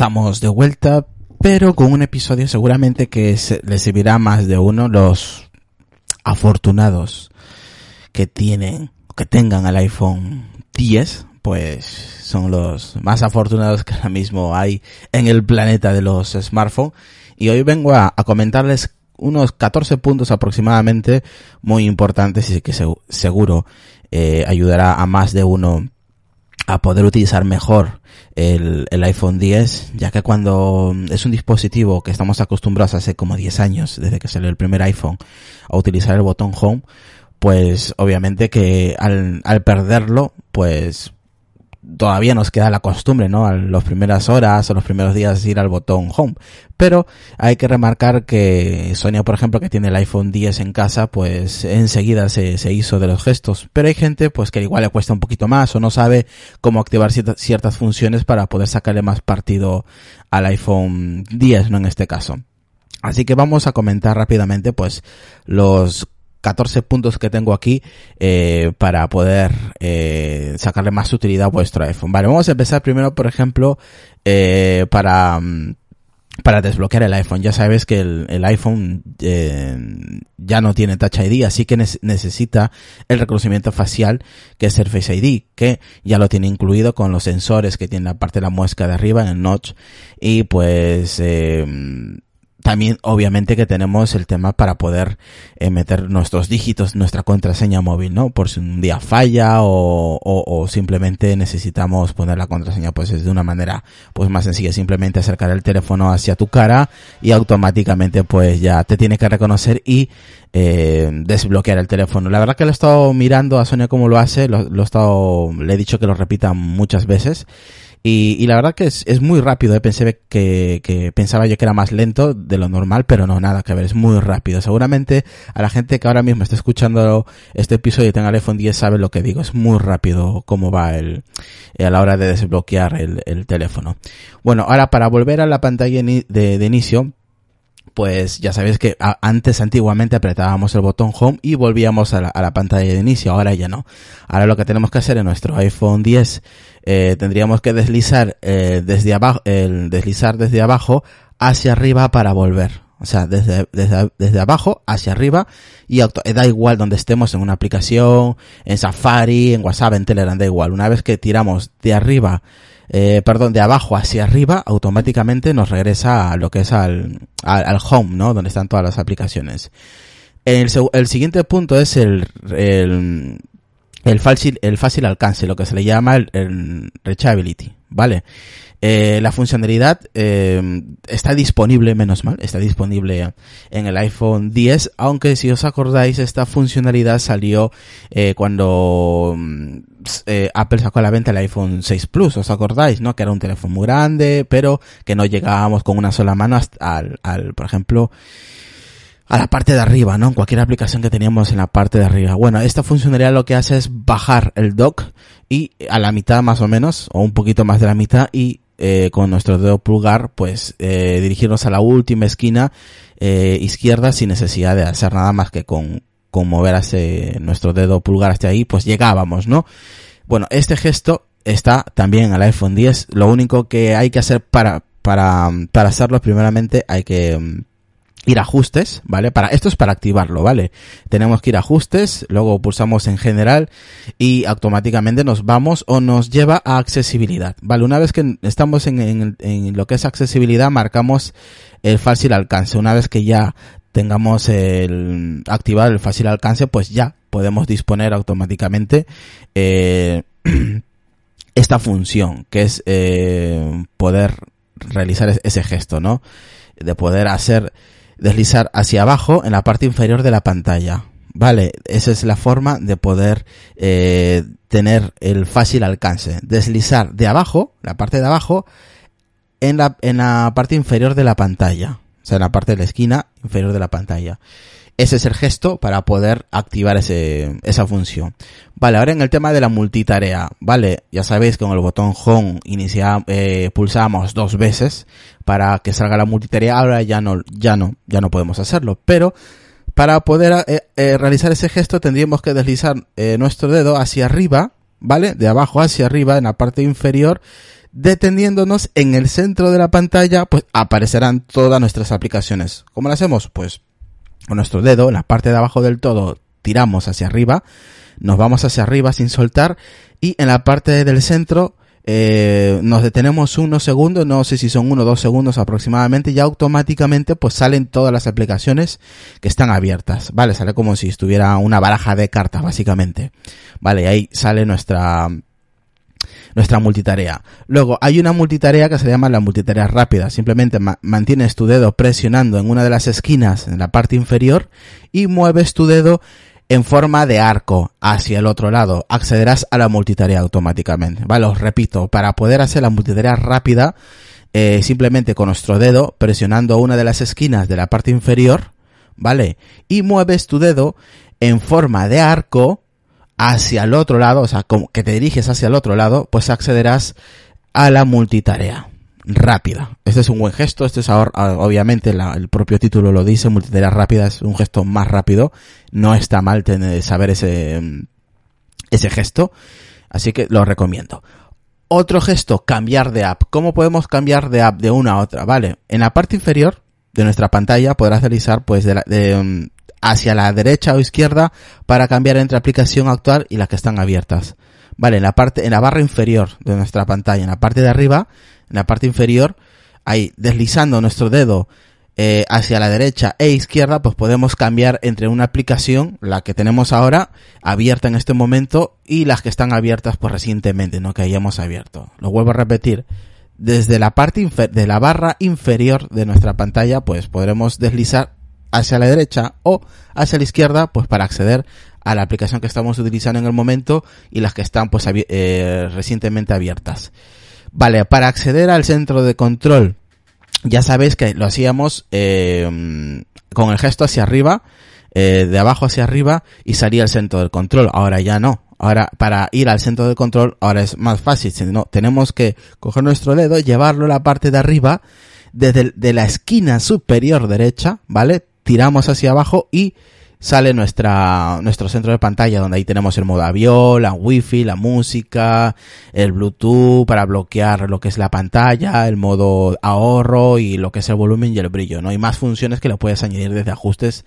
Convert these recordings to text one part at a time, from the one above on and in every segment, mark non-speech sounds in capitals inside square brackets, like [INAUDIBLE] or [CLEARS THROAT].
Estamos de vuelta, pero con un episodio seguramente que se, le servirá a más de uno los afortunados que tienen, que tengan el iPhone 10, pues son los más afortunados que ahora mismo hay en el planeta de los smartphones. Y hoy vengo a, comentarles unos 14 puntos aproximadamente muy importantes y que seguro eh, ayudará a más de uno a poder utilizar mejor el, el, iPhone 10, ya que cuando es un dispositivo que estamos acostumbrados hace como 10 años, desde que salió el primer iPhone, a utilizar el botón Home, pues obviamente que al, al perderlo, pues todavía nos queda la costumbre, ¿no? A las primeras horas o los primeros días ir al botón home. Pero hay que remarcar que Sonia, por ejemplo, que tiene el iPhone 10 en casa, pues enseguida se, se hizo de los gestos. Pero hay gente, pues que igual le cuesta un poquito más o no sabe cómo activar ciertas funciones para poder sacarle más partido al iPhone 10, ¿no? En este caso. Así que vamos a comentar rápidamente, pues, los 14 puntos que tengo aquí eh, para poder eh, sacarle más utilidad a vuestro iPhone. Vale, vamos a empezar primero, por ejemplo, eh, para mm, para desbloquear el iPhone. Ya sabes que el, el iPhone eh, ya no tiene Touch ID, así que necesita el reconocimiento facial, que es el Face ID, que ya lo tiene incluido con los sensores que tiene la parte de la muesca de arriba en el notch. Y pues eh, también obviamente que tenemos el tema para poder eh, meter nuestros dígitos, nuestra contraseña móvil, ¿no? Por si un día falla o, o, o, simplemente necesitamos poner la contraseña pues es de una manera pues más sencilla, simplemente acercar el teléfono hacia tu cara y automáticamente pues ya te tiene que reconocer y eh, desbloquear el teléfono. La verdad que lo he estado mirando a Sonia cómo lo hace, lo he estado, le he dicho que lo repita muchas veces y, y la verdad que es, es muy rápido, ¿eh? pensé que, que pensaba yo que era más lento de lo normal, pero no, nada que ver, es muy rápido. Seguramente a la gente que ahora mismo está escuchando este episodio y tenga el iPhone 10 sabe lo que digo, es muy rápido cómo va el, a la hora de desbloquear el, el teléfono. Bueno, ahora para volver a la pantalla de, de inicio, pues ya sabéis que antes antiguamente apretábamos el botón home y volvíamos a la, pantalla de inicio, ahora ya no. Ahora lo que tenemos que hacer en nuestro iPhone 10 eh, tendríamos que deslizar eh, desde abajo, el deslizar desde abajo hacia arriba para volver. O sea, desde, desde, desde abajo hacia arriba y auto, da igual donde estemos en una aplicación, en Safari, en WhatsApp, en Telegram, da igual. Una vez que tiramos de arriba eh, perdón, de abajo hacia arriba, automáticamente nos regresa a lo que es al, al, home, ¿no? Donde están todas las aplicaciones. El, el siguiente punto es el, el, el fácil, el fácil alcance, lo que se le llama el, el reachability, ¿vale? Eh, la funcionalidad eh, está disponible, menos mal, está disponible en el iPhone 10, aunque si os acordáis, esta funcionalidad salió eh, cuando eh, Apple sacó a la venta el iPhone 6 Plus, ¿os acordáis? ¿No? Que era un teléfono muy grande, pero que no llegábamos con una sola mano hasta al, al por ejemplo, a la parte de arriba, ¿no? En cualquier aplicación que teníamos en la parte de arriba. Bueno, esta funcionalidad lo que hace es bajar el dock y a la mitad más o menos, o un poquito más de la mitad, y eh, con nuestro dedo pulgar, pues eh, dirigirnos a la última esquina eh, izquierda sin necesidad de hacer nada más que con, con mover hacia nuestro dedo pulgar hasta ahí, pues llegábamos, ¿no? Bueno, este gesto está también el iPhone 10. Lo único que hay que hacer para, para, para hacerlo, primeramente hay que ir a ajustes, ¿vale? Para, esto es para activarlo, ¿vale? Tenemos que ir a ajustes, luego pulsamos en general y automáticamente nos vamos o nos lleva a accesibilidad, ¿vale? Una vez que estamos en, en, en lo que es accesibilidad, marcamos el fácil alcance. Una vez que ya tengamos el activar el fácil alcance, pues ya podemos disponer automáticamente eh, [CLEARS THROAT] esta función, que es eh, poder realizar ese gesto, ¿no? De poder hacer deslizar hacia abajo en la parte inferior de la pantalla. ¿vale? Esa es la forma de poder eh, tener el fácil alcance. Deslizar de abajo, la parte de abajo, en la, en la parte inferior de la pantalla. O sea, en la parte de la esquina inferior de la pantalla. Ese es el gesto para poder activar ese, esa función. Vale, ahora en el tema de la multitarea, vale, ya sabéis que con el botón Home inicia, eh, pulsamos dos veces para que salga la multitarea, ahora ya no, ya no, ya no podemos hacerlo, pero para poder eh, eh, realizar ese gesto tendríamos que deslizar eh, nuestro dedo hacia arriba, ¿vale? De abajo hacia arriba en la parte inferior, deteniéndonos en el centro de la pantalla, pues aparecerán todas nuestras aplicaciones. ¿Cómo lo hacemos? Pues con nuestro dedo, la parte de abajo del todo, tiramos hacia arriba, nos vamos hacia arriba sin soltar y en la parte del centro eh, nos detenemos unos segundos, no sé si son uno o dos segundos aproximadamente, y automáticamente pues salen todas las aplicaciones que están abiertas, ¿vale? Sale como si estuviera una baraja de cartas, básicamente. Vale, ahí sale nuestra, nuestra multitarea. Luego, hay una multitarea que se llama la multitarea rápida. Simplemente mantienes tu dedo presionando en una de las esquinas en la parte inferior y mueves tu dedo en forma de arco hacia el otro lado. Accederás a la multitarea automáticamente. Vale, os repito, para poder hacer la multitarea rápida, eh, simplemente con nuestro dedo presionando una de las esquinas de la parte inferior, ¿vale? Y mueves tu dedo en forma de arco hacia el otro lado, o sea, como que te diriges hacia el otro lado, pues accederás a la multitarea rápida. Este es un buen gesto, este es ahora, obviamente el propio título lo dice, multitarea rápida es un gesto más rápido, no está mal tener, saber ese, ese gesto, así que lo recomiendo. Otro gesto, cambiar de app. ¿Cómo podemos cambiar de app de una a otra? Vale, en la parte inferior de nuestra pantalla podrás realizar pues de, de, hacia la derecha o izquierda para cambiar entre aplicación actual y las que están abiertas. Vale, en la parte, en la barra inferior de nuestra pantalla, en la parte de arriba, en la parte inferior, ahí deslizando nuestro dedo eh, hacia la derecha e izquierda, pues podemos cambiar entre una aplicación, la que tenemos ahora, abierta en este momento, y las que están abiertas pues recientemente, ¿no? Que hayamos abierto. Lo vuelvo a repetir. Desde la parte de la barra inferior de nuestra pantalla, pues podremos deslizar hacia la derecha o hacia la izquierda, pues para acceder a la aplicación que estamos utilizando en el momento y las que están pues eh, recientemente abiertas. Vale, para acceder al centro de control, ya sabéis que lo hacíamos eh, con el gesto hacia arriba, eh, de abajo hacia arriba y salía el centro del control. Ahora ya no. Ahora, para ir al centro de control, ahora es más fácil. No, tenemos que coger nuestro dedo, llevarlo a la parte de arriba, desde de la esquina superior derecha, ¿vale? Tiramos hacia abajo y sale nuestra, nuestro centro de pantalla donde ahí tenemos el modo avión, la wifi, la música, el bluetooth para bloquear lo que es la pantalla, el modo ahorro y lo que es el volumen y el brillo, ¿no? Hay más funciones que le puedes añadir desde ajustes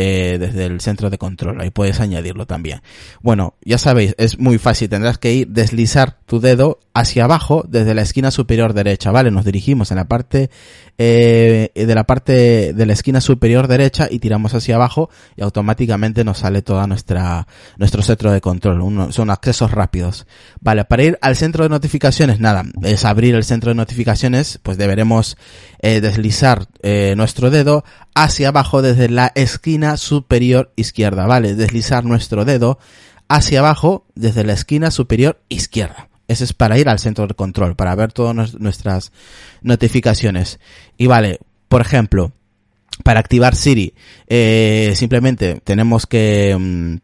eh, desde el centro de control. Ahí puedes añadirlo también. Bueno, ya sabéis, es muy fácil. Tendrás que ir, deslizar tu dedo hacia abajo desde la esquina superior derecha, ¿vale? Nos dirigimos en la parte, eh, de la parte de la esquina superior derecha y tiramos hacia abajo y automáticamente nos sale toda nuestra, nuestro centro de control. son accesos rápidos. Vale, para ir al centro de notificaciones, nada, es abrir el centro de notificaciones, pues deberemos eh, deslizar eh, nuestro dedo hacia abajo desde la esquina superior izquierda, ¿vale? Deslizar nuestro dedo hacia abajo desde la esquina superior izquierda. Ese es para ir al centro de control, para ver todas nuestras notificaciones. Y vale, por ejemplo, para activar Siri, eh, simplemente tenemos que, mm,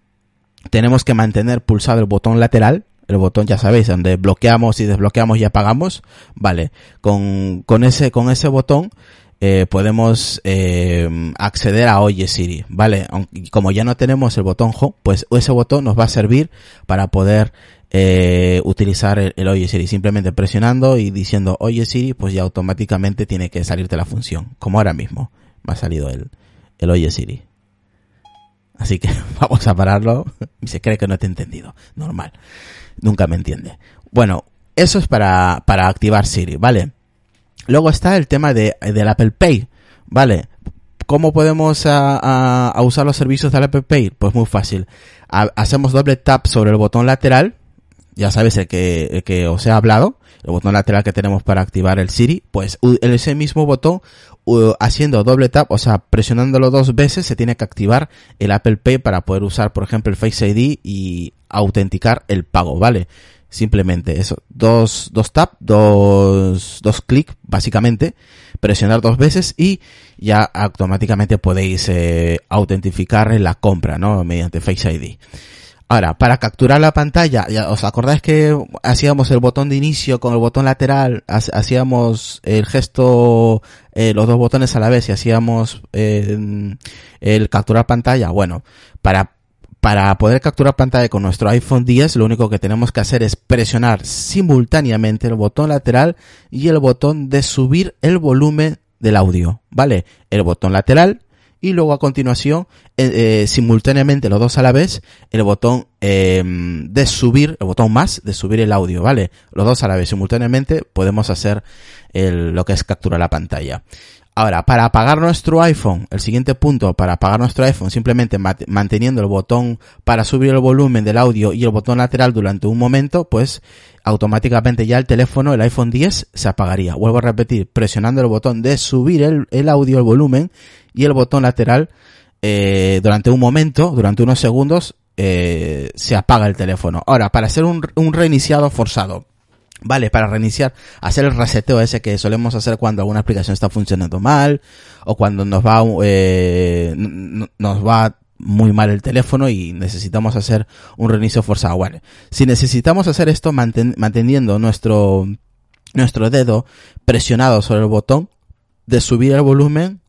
tenemos que mantener pulsado el botón lateral, el botón ya sabéis, donde bloqueamos y desbloqueamos y apagamos, vale, con, con ese, con ese botón, eh, podemos eh, acceder a Oye Siri, ¿vale? como ya no tenemos el botón Home, pues ese botón nos va a servir para poder eh, utilizar el, Oye Siri. Simplemente presionando y diciendo Oye Siri, pues ya automáticamente tiene que salirte la función, como ahora mismo me ha salido el, el Oye Siri. Así que [LAUGHS] vamos a pararlo. [LAUGHS] Se cree que no te he entendido. Normal. Nunca me entiende. Bueno, eso es para, para activar Siri, ¿vale? Luego está el tema de, del Apple Pay, ¿vale? ¿Cómo podemos a, a, usar los servicios del Apple Pay? Pues muy fácil. hacemos doble tap sobre el botón lateral, ya sabes el que, que os he hablado, el botón lateral que tenemos para activar el Siri, pues ese mismo botón, haciendo doble tap, o sea, presionándolo dos veces, se tiene que activar el Apple Pay para poder usar, por ejemplo, el Face ID y autenticar el pago, ¿vale? Simplemente eso, dos, dos tap, dos, dos clic, básicamente, presionar dos veces y ya automáticamente podéis eh, autentificar la compra, ¿no? Mediante Face ID. Ahora, para capturar la pantalla, ya, ¿os acordáis que hacíamos el botón de inicio con el botón lateral? Hacíamos el gesto, eh, los dos botones a la vez y hacíamos eh, el capturar pantalla. Bueno, para para poder capturar pantalla con nuestro iPhone 10, lo único que tenemos que hacer es presionar simultáneamente el botón lateral y el botón de subir el volumen del audio, ¿vale? El botón lateral y luego a continuación, eh, eh, simultáneamente los dos a la vez, el botón em, de subir, el botón más de subir el audio, ¿vale? Los dos a la vez simultáneamente podemos hacer lo que es capturar la pantalla. Ahora, para apagar nuestro iPhone, el siguiente punto, para apagar nuestro iPhone, simplemente manteniendo el botón para subir el volumen del audio y el botón lateral durante un momento, pues automáticamente ya el teléfono, el iPhone 10, se apagaría. Vuelvo a repetir, presionando el botón de subir el, audio, el volumen y el botón lateral eh, durante un momento, durante unos segundos, eh, se apaga el teléfono. Ahora, para hacer un, un reiniciado forzado, Vale, para reiniciar, hacer el reseteo ese que solemos hacer cuando alguna aplicación está funcionando mal o cuando nos va, eh, nos va muy mal el teléfono y necesitamos hacer un reinicio forzado. Vale, si necesitamos hacer esto manteniendo nuestro, nuestro dedo presionado sobre el botón de subir el volumen,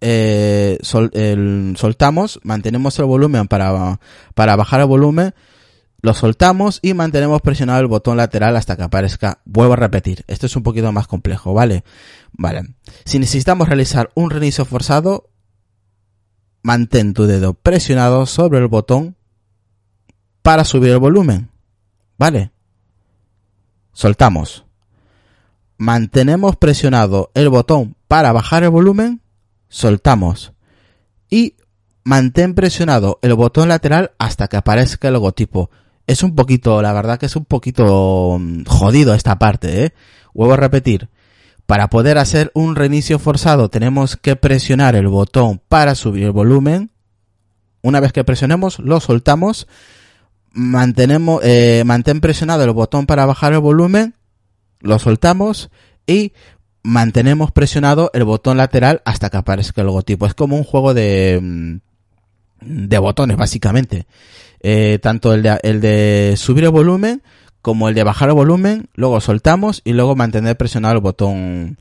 eh, soltamos, mantenemos el volumen para, para bajar el volumen, lo soltamos y mantenemos presionado el botón lateral hasta que aparezca. Vuelvo a repetir, esto es un poquito más complejo, ¿vale? Vale. Si necesitamos realizar un reinicio forzado, mantén tu dedo presionado sobre el botón para subir el volumen. ¿Vale? Soltamos. Mantenemos presionado el botón para bajar el volumen. Soltamos. Y mantén presionado el botón lateral hasta que aparezca el logotipo es un poquito, la verdad que es un poquito mm, jodido esta parte, ¿eh? Vuelvo a repetir. Para poder hacer un reinicio forzado tenemos que presionar el botón para subir el volumen. Una vez que presionemos, lo soltamos. Mantenemos, eh, mantén presionado el botón para bajar el volumen. Lo soltamos. Y mantenemos presionado el botón lateral hasta que aparezca el logotipo. Es como un juego de, mm, de botones, básicamente. Eh, tanto el de, el de subir el volumen como el de bajar el volumen, luego soltamos y luego mantener presionado el botón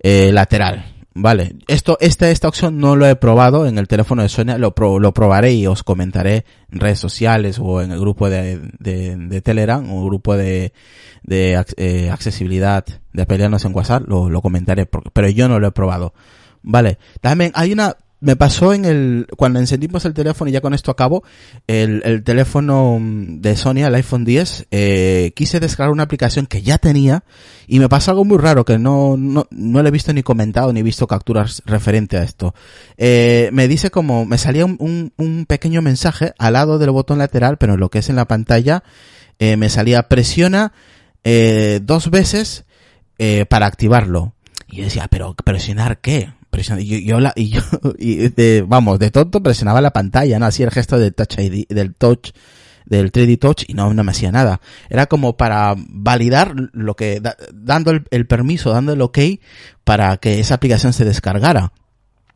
eh, lateral. Vale, esto, esta, esta opción no lo he probado en el teléfono de Sonia, lo, lo probaré y os comentaré en redes sociales o en el grupo de, de, de Telegram o grupo de, de eh, accesibilidad de pelearnos en WhatsApp, lo, lo comentaré, pero yo no lo he probado. Vale, también hay una, me pasó en el, cuando encendimos el teléfono y ya con esto acabo, el, el teléfono de Sony, el iPhone 10, eh, quise descargar una aplicación que ya tenía y me pasó algo muy raro que no, no, no le he visto ni comentado ni visto capturas referente a esto. Eh, me dice como, me salía un, un, pequeño mensaje al lado del botón lateral, pero lo que es en la pantalla, eh, me salía presiona eh, dos veces eh, para activarlo. Y yo decía, pero presionar qué? Y yo, la, y yo, [LAUGHS] y de, vamos, de tonto presionaba la pantalla, ¿no? Hacía el gesto del touch ID, del touch, del 3D touch y no, no me hacía nada. Era como para validar lo que, dando el, permiso, dando el ok para que esa aplicación se descargara.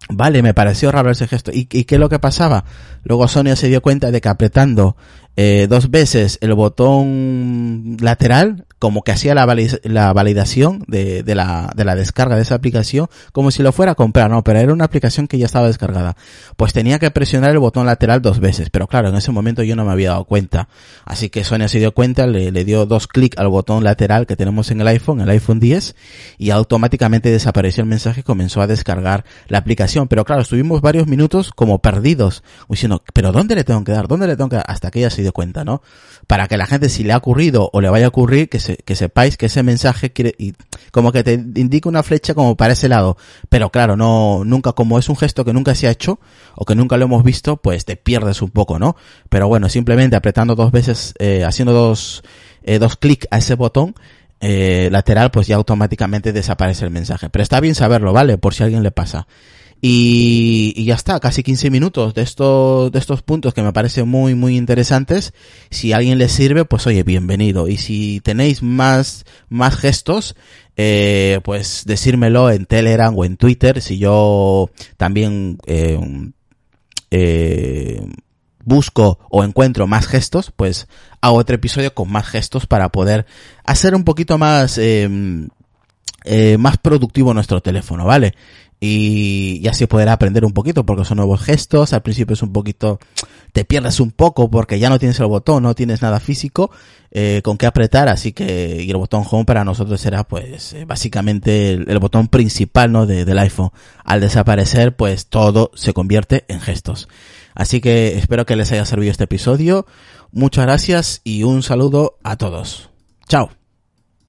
Vale, me pareció raro ese gesto. ¿Y, y qué es lo que pasaba? Luego Sonia se dio cuenta de que apretando eh, dos veces el botón lateral como que hacía la, la validación de, de, la, de la descarga de esa aplicación como si lo fuera a comprar, no, pero era una aplicación que ya estaba descargada. Pues tenía que presionar el botón lateral dos veces, pero claro, en ese momento yo no me había dado cuenta. Así que Sonia se dio cuenta, le, le dio dos clics al botón lateral que tenemos en el iPhone, el iPhone 10, y automáticamente desapareció el mensaje y comenzó a descargar la aplicación. Pero claro, estuvimos varios minutos como perdidos, diciendo, pero ¿dónde le tengo que dar? ¿Dónde le tengo que dar? Hasta que ella se cuenta, ¿no? Para que la gente, si le ha ocurrido o le vaya a ocurrir, que que sepáis que ese mensaje quiere, y como que te indica una flecha como para ese lado. Pero claro, no, nunca, como es un gesto que nunca se ha hecho, o que nunca lo hemos visto, pues te pierdes un poco, ¿no? Pero bueno, simplemente apretando dos veces, eh, haciendo dos, eh, dos clics a ese botón eh, lateral, pues ya automáticamente desaparece el mensaje. Pero está bien saberlo, ¿vale? Por si a alguien le pasa. Y, y, ya está, casi 15 minutos de estos, de estos puntos que me parecen muy, muy interesantes. Si a alguien le sirve, pues oye, bienvenido. Y si tenéis más, más gestos, eh, pues decírmelo en Telegram o en Twitter. Si yo también, eh, eh, busco o encuentro más gestos, pues hago otro episodio con más gestos para poder hacer un poquito más, eh, eh, más productivo nuestro teléfono, ¿vale? Y, y, así poder aprender un poquito porque son nuevos gestos. Al principio es un poquito, te pierdes un poco porque ya no tienes el botón, no tienes nada físico eh, con qué apretar. Así que y el botón home para nosotros será pues eh, básicamente el, botón principal no de, del iPhone. Al desaparecer pues todo se convierte en gestos. Así que espero que les haya servido este episodio. Muchas gracias y un saludo a todos. Chao.